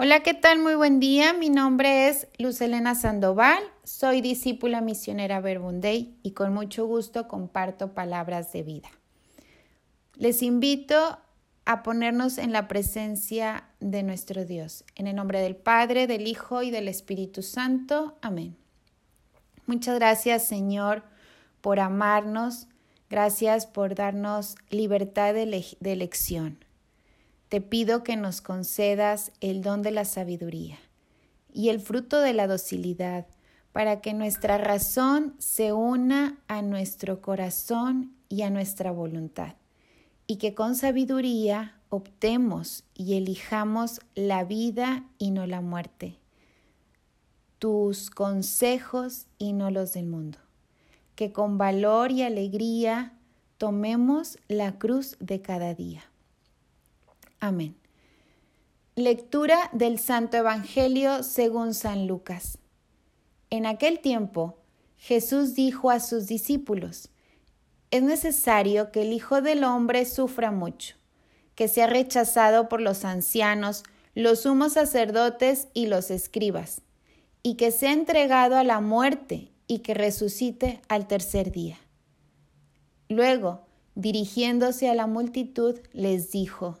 Hola, ¿qué tal? Muy buen día. Mi nombre es Luz Elena Sandoval. Soy discípula misionera Verbunday y con mucho gusto comparto palabras de vida. Les invito a ponernos en la presencia de nuestro Dios. En el nombre del Padre, del Hijo y del Espíritu Santo. Amén. Muchas gracias, Señor, por amarnos. Gracias por darnos libertad de elección. Te pido que nos concedas el don de la sabiduría y el fruto de la docilidad, para que nuestra razón se una a nuestro corazón y a nuestra voluntad, y que con sabiduría optemos y elijamos la vida y no la muerte, tus consejos y no los del mundo, que con valor y alegría tomemos la cruz de cada día. Amén. Lectura del Santo Evangelio según San Lucas. En aquel tiempo, Jesús dijo a sus discípulos, Es necesario que el Hijo del Hombre sufra mucho, que sea rechazado por los ancianos, los sumos sacerdotes y los escribas, y que sea entregado a la muerte y que resucite al tercer día. Luego, dirigiéndose a la multitud, les dijo,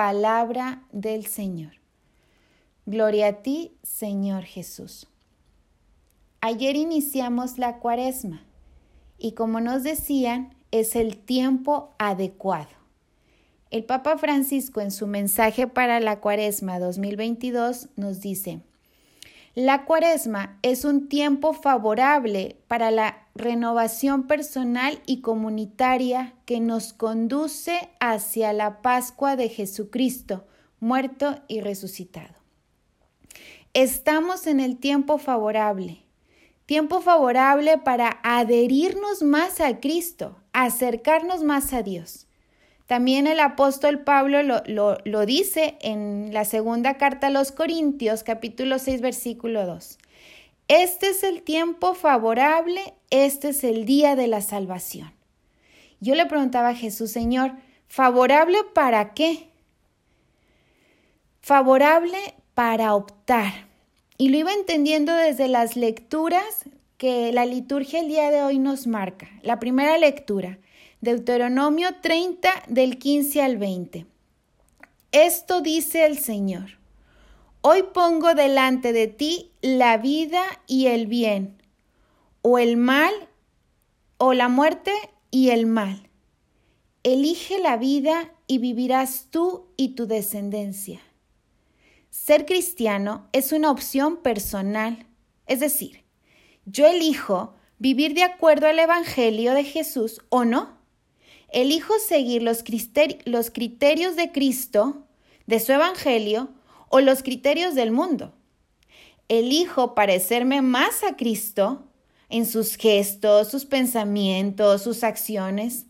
Palabra del Señor. Gloria a ti, Señor Jesús. Ayer iniciamos la cuaresma y como nos decían, es el tiempo adecuado. El Papa Francisco en su mensaje para la cuaresma 2022 nos dice, la cuaresma es un tiempo favorable para la renovación personal y comunitaria que nos conduce hacia la Pascua de Jesucristo, muerto y resucitado. Estamos en el tiempo favorable, tiempo favorable para adherirnos más a Cristo, acercarnos más a Dios. También el apóstol Pablo lo, dice en la segunda carta a los Corintios, capítulo 6, versículo 2. Este es el tiempo favorable, este es el día de la salvación. Yo le preguntaba a Jesús, Señor, ¿favorable para qué? Favorable para optar. Y lo iba entendiendo desde las lecturas que la liturgia el día de hoy nos marca. La primera lectura, Deuteronomio 30 del 15 al 20. Esto dice el Señor. Hoy pongo delante de ti la vida y el bien, o el mal, o la muerte y el mal. Elige la vida y vivirás tú y tu descendencia. Ser cristiano es una opción personal, es decir, yo elijo vivir de acuerdo al Evangelio de Jesús o no. Elijo seguir los, criterios de Cristo, de su Evangelio, o los criterios del mundo. Elijo parecerme más a Cristo en sus gestos, sus pensamientos, sus acciones,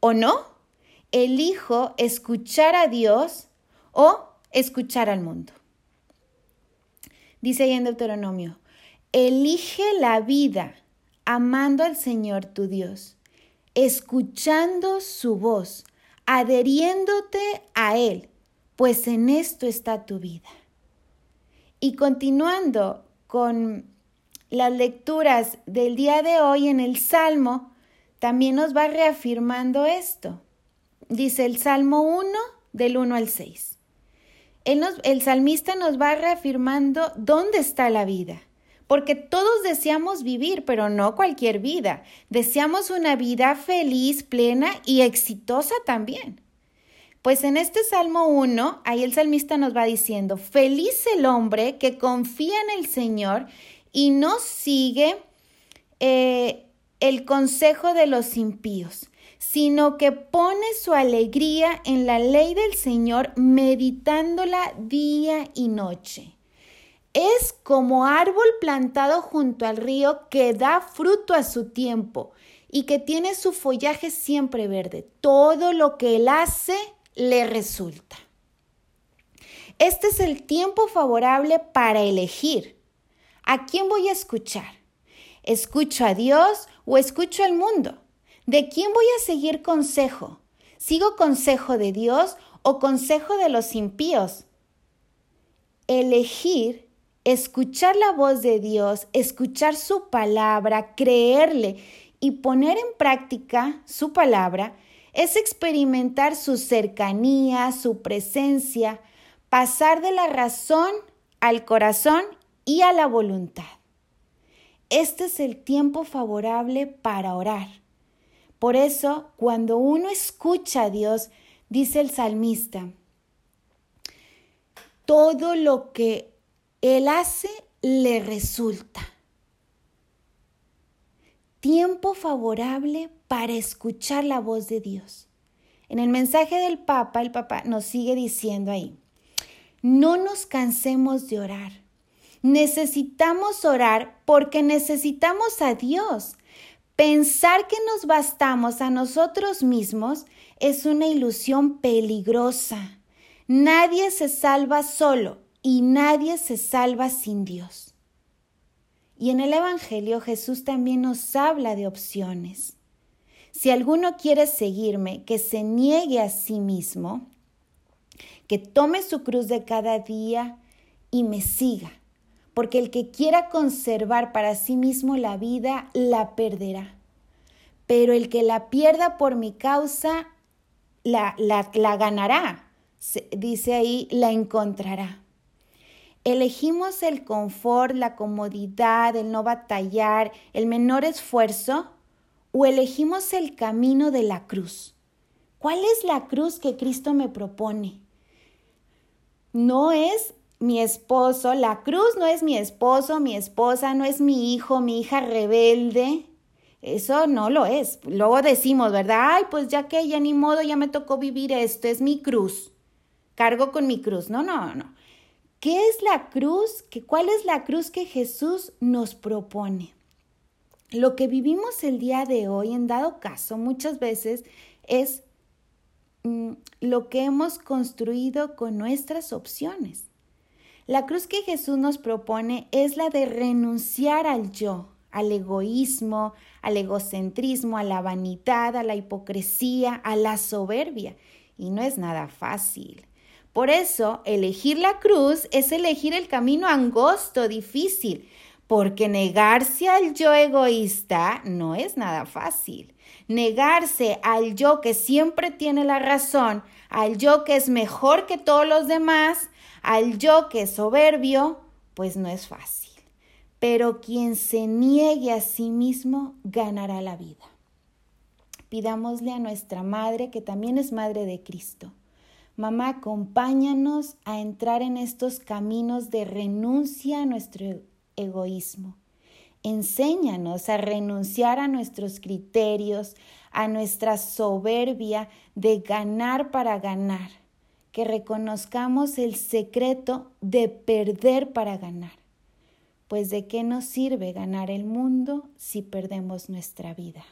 o no. Elijo escuchar a Dios o escuchar al mundo. Dice ahí en Deuteronomio, elige la vida amando al Señor tu Dios escuchando su voz, adheriéndote a Él, pues en esto está tu vida. Y continuando con las lecturas del día de hoy en el Salmo, también nos va reafirmando esto. Dice el Salmo 1 del 1 al 6. el salmista nos va reafirmando dónde está la vida porque todos deseamos vivir, pero no cualquier vida. Deseamos una vida feliz, plena y exitosa también. Pues en este Salmo 1, ahí el salmista nos va diciendo, feliz el hombre que confía en el Señor y no sigue eh, el consejo de los impíos, sino que pone su alegría en la ley del Señor, meditándola día y noche. es como árbol plantado junto al río que da fruto a su tiempo y que tiene su follaje siempre verde. Todo lo que él hace le resulta. Este es el tiempo favorable para elegir. ¿A quién voy a escuchar? ¿Escucho a Dios o escucho al mundo? ¿De quién voy a seguir consejo? ¿Sigo consejo de Dios o consejo de los impíos? Elegir escuchar la voz de Dios, escuchar su palabra, creerle y poner en práctica su palabra es experimentar su cercanía, su presencia, pasar de la razón al corazón y a la voluntad. Este es el tiempo favorable para orar. Por eso, cuando uno escucha a Dios, dice el salmista, todo lo que él hace le resulta. Tiempo favorable para escuchar la voz de Dios. En el mensaje del Papa, el Papa nos sigue diciendo ahí, no nos cansemos de orar. Necesitamos orar porque necesitamos a Dios. Pensar que nos bastamos a nosotros mismos es una ilusión peligrosa. Nadie se salva solo y nadie se salva sin Dios. Y en el Evangelio Jesús también nos habla de opciones. Si alguno quiere seguirme, que se niegue a sí mismo, que tome su cruz de cada día y me siga, porque el que quiera conservar para sí mismo la vida, la perderá. Pero el que la pierda por mi causa, la, la, ganará. dice ahí, la encontrará. Elegimos el confort, la comodidad, el no batallar, el menor esfuerzo o elegimos el camino de la cruz. ¿Cuál es la cruz que Cristo me propone? No es mi esposo, la cruz no es mi esposo, mi esposa, no es mi hijo, mi hija rebelde. Eso no lo es. Luego decimos, ¿verdad? Ay, pues ya que ya ni modo, ya me tocó vivir esto, es mi cruz. Cargo con mi cruz. No, no, no. ¿Qué es la cruz? ¿Cuál es la cruz que Jesús nos propone? Lo que vivimos el día de hoy, en dado caso, muchas veces es mm, lo que hemos construido con nuestras opciones. La cruz que Jesús nos propone es la de renunciar al yo, al egoísmo, al egocentrismo, a la vanidad, a la hipocresía, a la soberbia. Y no es nada fácil. Por eso, elegir la cruz es elegir el camino angosto, difícil, porque negarse al yo egoísta no es nada fácil. Negarse al yo que siempre tiene la razón, al yo que es mejor que todos los demás, al yo que es soberbio, pues no es fácil. Pero quien se niegue a sí mismo ganará la vida. Pidámosle a nuestra Madre, que también es Madre de Cristo, Mamá, acompáñanos a entrar en estos caminos de renuncia a nuestro egoísmo. Enséñanos a renunciar a nuestros criterios, a nuestra soberbia de ganar para ganar, que reconozcamos el secreto de perder para ganar. Pues de qué nos sirve ganar el mundo si perdemos nuestra vida.